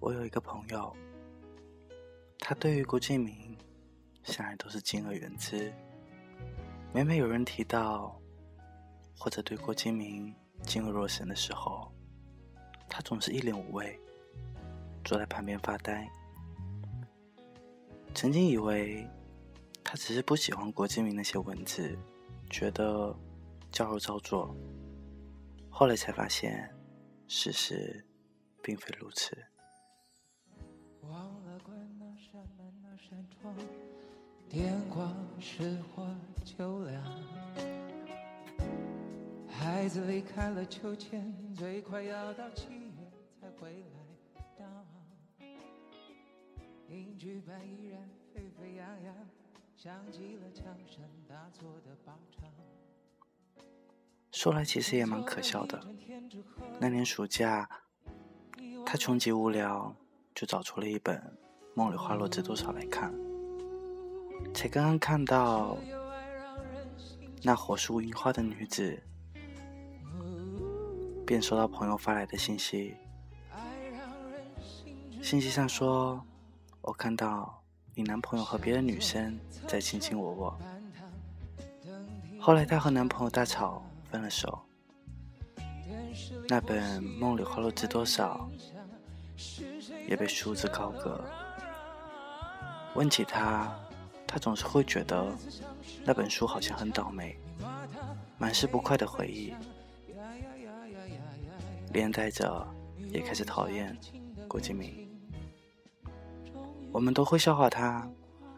我有一个朋友，他对于郭敬明向来都是敬而远之。每每有人提到或者对郭敬明敬而若神的时候，他总是一脸无畏，坐在旁边发呆。曾经以为他只是不喜欢郭敬明那些文字，觉得矫揉造作。后来才发现，事实并非如此。忘了关那扇门那扇窗电光石火秋凉，孩子离开了秋千，最快要到七月才回来。当影剧版依然沸沸扬扬，像极了枪声大作的靶场。说来其实也蛮可笑的。那年暑假，他穷极无聊，就找出了一本《梦里花落知多少》来看。才刚刚看到那火树银花的女子，便收到朋友发来的信息。信息上说：“我看到你男朋友和别的女生在卿卿我我。”后来她和男朋友大吵。分了手，那本《梦里花落知多少》也被束之高阁。问起他，他总是会觉得那本书好像很倒霉，满是不快的回忆，连带着也开始讨厌郭敬明。我们都会笑话他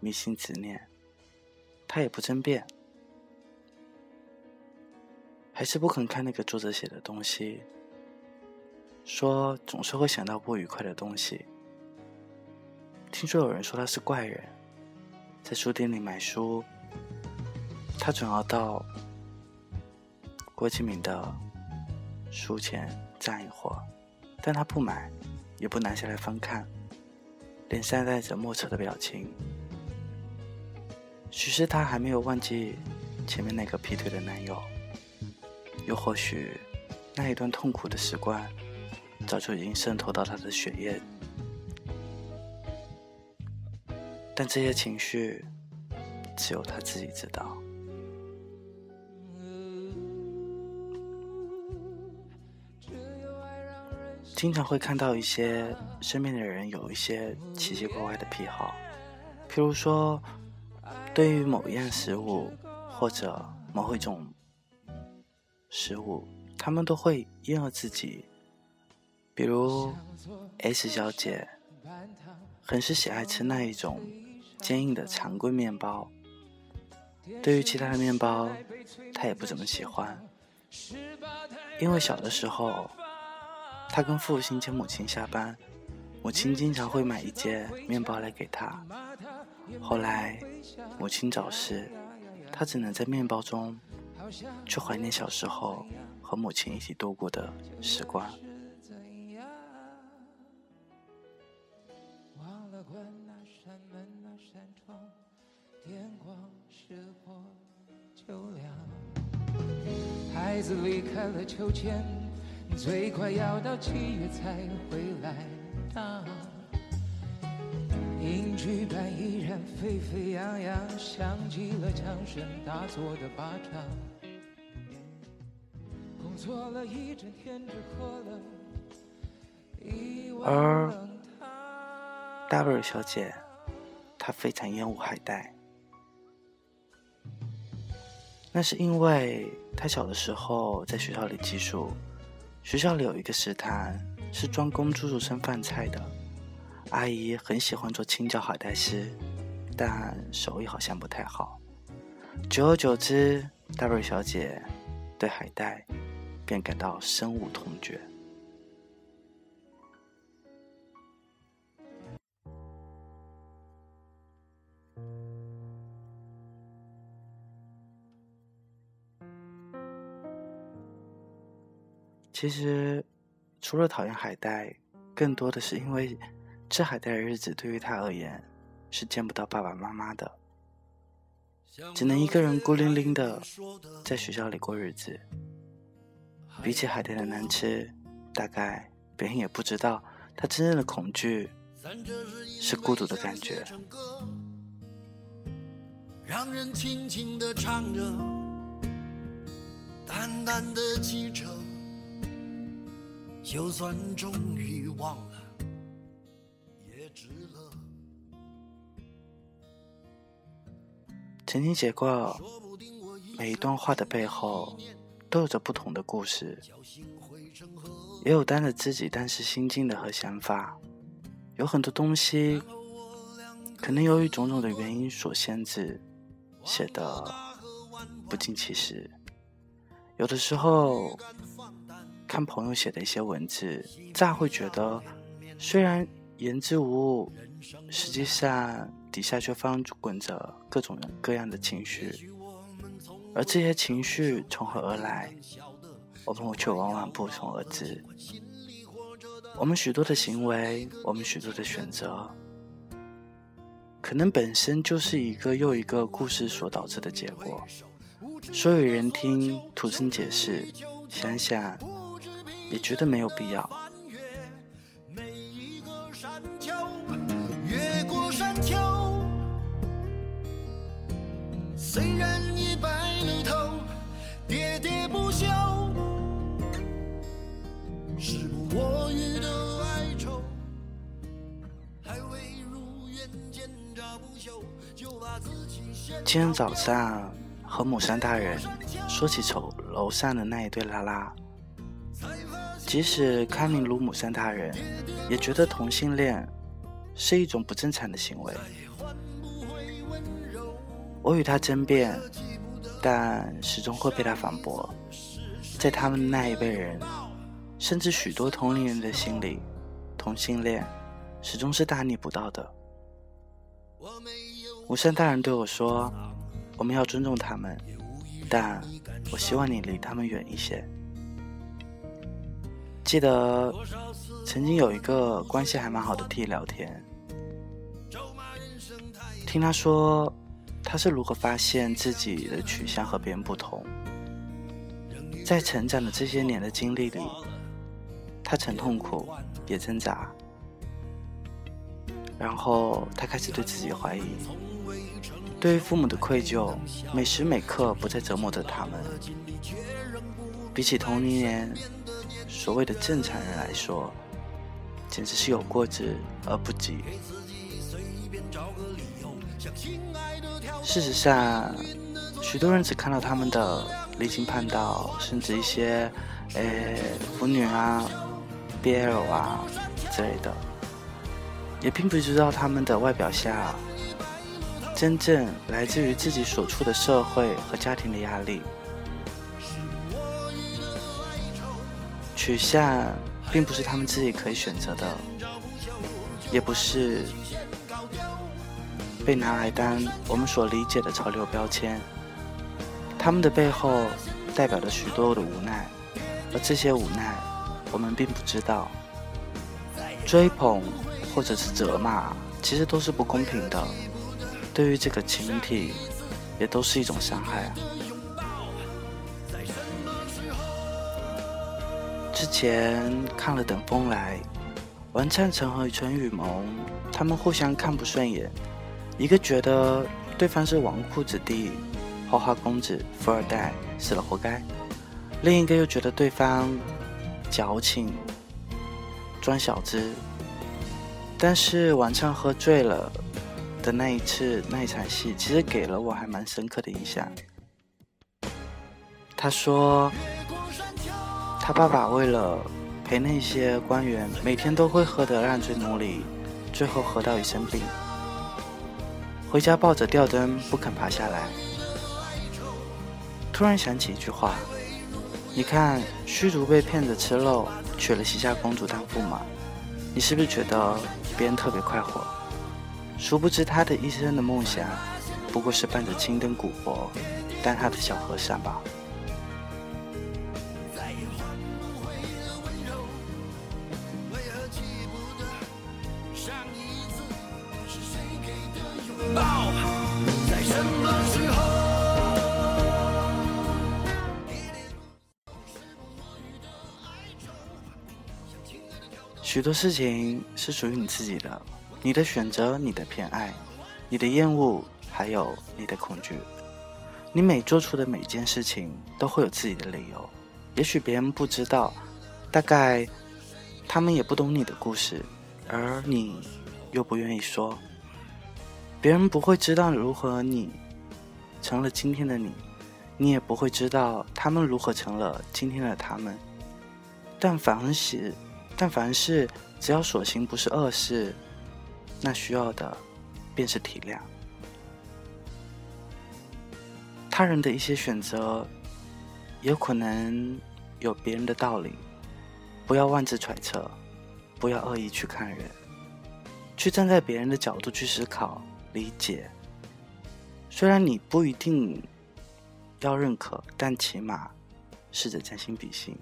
迷信执念，他也不争辩。还是不肯看那个作者写的东西，说总是会想到不愉快的东西。听说有人说他是怪人，在书店里买书，他总要到郭敬明的书前站一会儿，但他不买，也不拿下来翻看，脸上带着莫测的表情。许是他还没有忘记前面那个劈腿的男友。又或许，那一段痛苦的时光，早就已经渗透到他的血液。但这些情绪，只有他自己知道。经常会看到一些身边的人有一些奇奇怪怪的癖好，譬如说，对于某一样食物或者某一种。食物，他们都会厌恶自己。比如 S 小姐，很是喜爱吃那一种坚硬的常规面包。对于其他的面包，她也不怎么喜欢。因为小的时候，她跟父亲接母亲下班，母亲经常会买一件面包来给她。后来母亲早逝，她只能在面包中。去怀念小时候和母亲一起度过的时光。孩子离开了秋千，最快要到七月才回来。影剧版依然沸沸扬扬，响起了枪声大作的靶场。而 W 小姐，她非常厌恶海带，那是因为他小的时候在学校里寄宿，学校里有一个食堂是专供住宿生饭菜的，阿姨很喜欢做青椒海带丝，但手艺好像不太好，久而久之，W 小姐对海带。便感到深恶痛绝。其实，除了讨厌海带，更多的是因为吃海带的日子对于他而言是见不到爸爸妈妈的，只能一个人孤零零的在学校里过日子。比起海带的难吃，大概别人也不知道他真正的恐惧是孤独的感觉。让人轻轻的唱着，淡淡的记着，就算终于忘了，也值了。曾经写过，每一段话的背后，都有着不同的故事，也有单着自己当时心境的和想法，有很多东西，可能由于种种的原因所限制。写的不尽其实，有的时候看朋友写的一些文字，乍会觉得虽然言之无物，实际上底下却翻滚着各种各样的情绪，而这些情绪从何而来，我们却往往不从而知。我们许多的行为，我们许多的选择。可能本身就是一个又一个故事所导致的结果，说与人听，徒增解释，想想也觉得没有必要。虽然已白了头，喋喋不休，时不我予的哀愁，还未如愿见着不朽，就把自己先。今天早上和母山大人说起丑楼上的那一对拉拉，即使开明如母山大人，也觉得同性恋是一种不正常的行为。我与他争辩，但始终会被他反驳。在他们那一辈人，甚至许多同龄人的心里，同性恋始终是大逆不道的。武山大人对我说：“我们要尊重他们，但我希望你离他们远一些。”记得曾经有一个关系还蛮好的 T 聊天，听他说他是如何发现自己的取向和别人不同，在成长的这些年的经历里，他曾痛苦，也挣扎。然后他开始对自己怀疑，对于父母的愧疚，每时每刻不再折磨着他们。比起同龄人所谓的正常人来说，简直是有过之而不及。事实上，许多人只看到他们的离经叛道，甚至一些，呃，腐女啊、BL 啊之类的。也并不知道他们的外表下，真正来自于自己所处的社会和家庭的压力。取向并不是他们自己可以选择的，也不是被拿来当我们所理解的潮流标签。他们的背后代表着许多的无奈，而这些无奈我们并不知道。追捧。或者是责骂，其实都是不公平的，对于这个群体，也都是一种伤害。之前看了《等风来》，王灿成和陈雨萌他们互相看不顺眼，一个觉得对方是纨绔子弟、花花公子、富二代，死了活该；另一个又觉得对方矫情、装小资。但是晚上喝醉了的那一次那一场戏，其实给了我还蛮深刻的印象。他说，他爸爸为了陪那些官员，每天都会喝得烂醉如泥，最后喝到一身病，回家抱着吊灯不肯爬下来。突然想起一句话：你看，虚竹被骗着吃肉，娶了西夏公主当驸马。你是不是觉得别人特别快活？殊不知他的一生的梦想，不过是伴着青灯古佛，当他的小和尚吧。许多事情是属于你自己的，你的选择，你的偏爱，你的厌恶，还有你的恐惧。你每做出的每件事情都会有自己的理由，也许别人不知道，大概他们也不懂你的故事，而你又不愿意说。别人不会知道如何你成了今天的你，你也不会知道他们如何成了今天的他们。但凡是。但凡事只要所行不是恶事，那需要的便是体谅。他人的一些选择，有可能有别人的道理，不要妄自揣测，不要恶意去看人，去站在别人的角度去思考、理解。虽然你不一定要认可，但起码试着将心比心。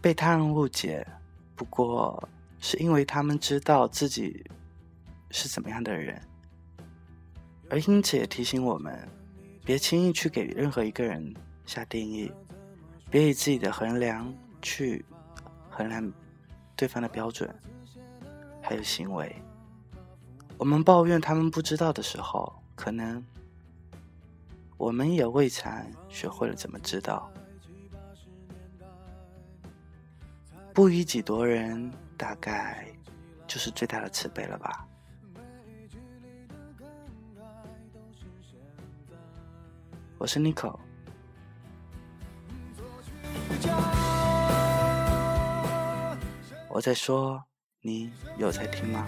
被他人误解，不过是因为他们知道自己是怎么样的人，而因此也提醒我们，别轻易去给任何一个人下定义，别以自己的衡量去衡量对方的标准，还有行为。我们抱怨他们不知道的时候，可能我们也未曾学会了怎么知道。不以己度人，大概就是最大的慈悲了吧。我是 Nico，我在说，你有在听吗？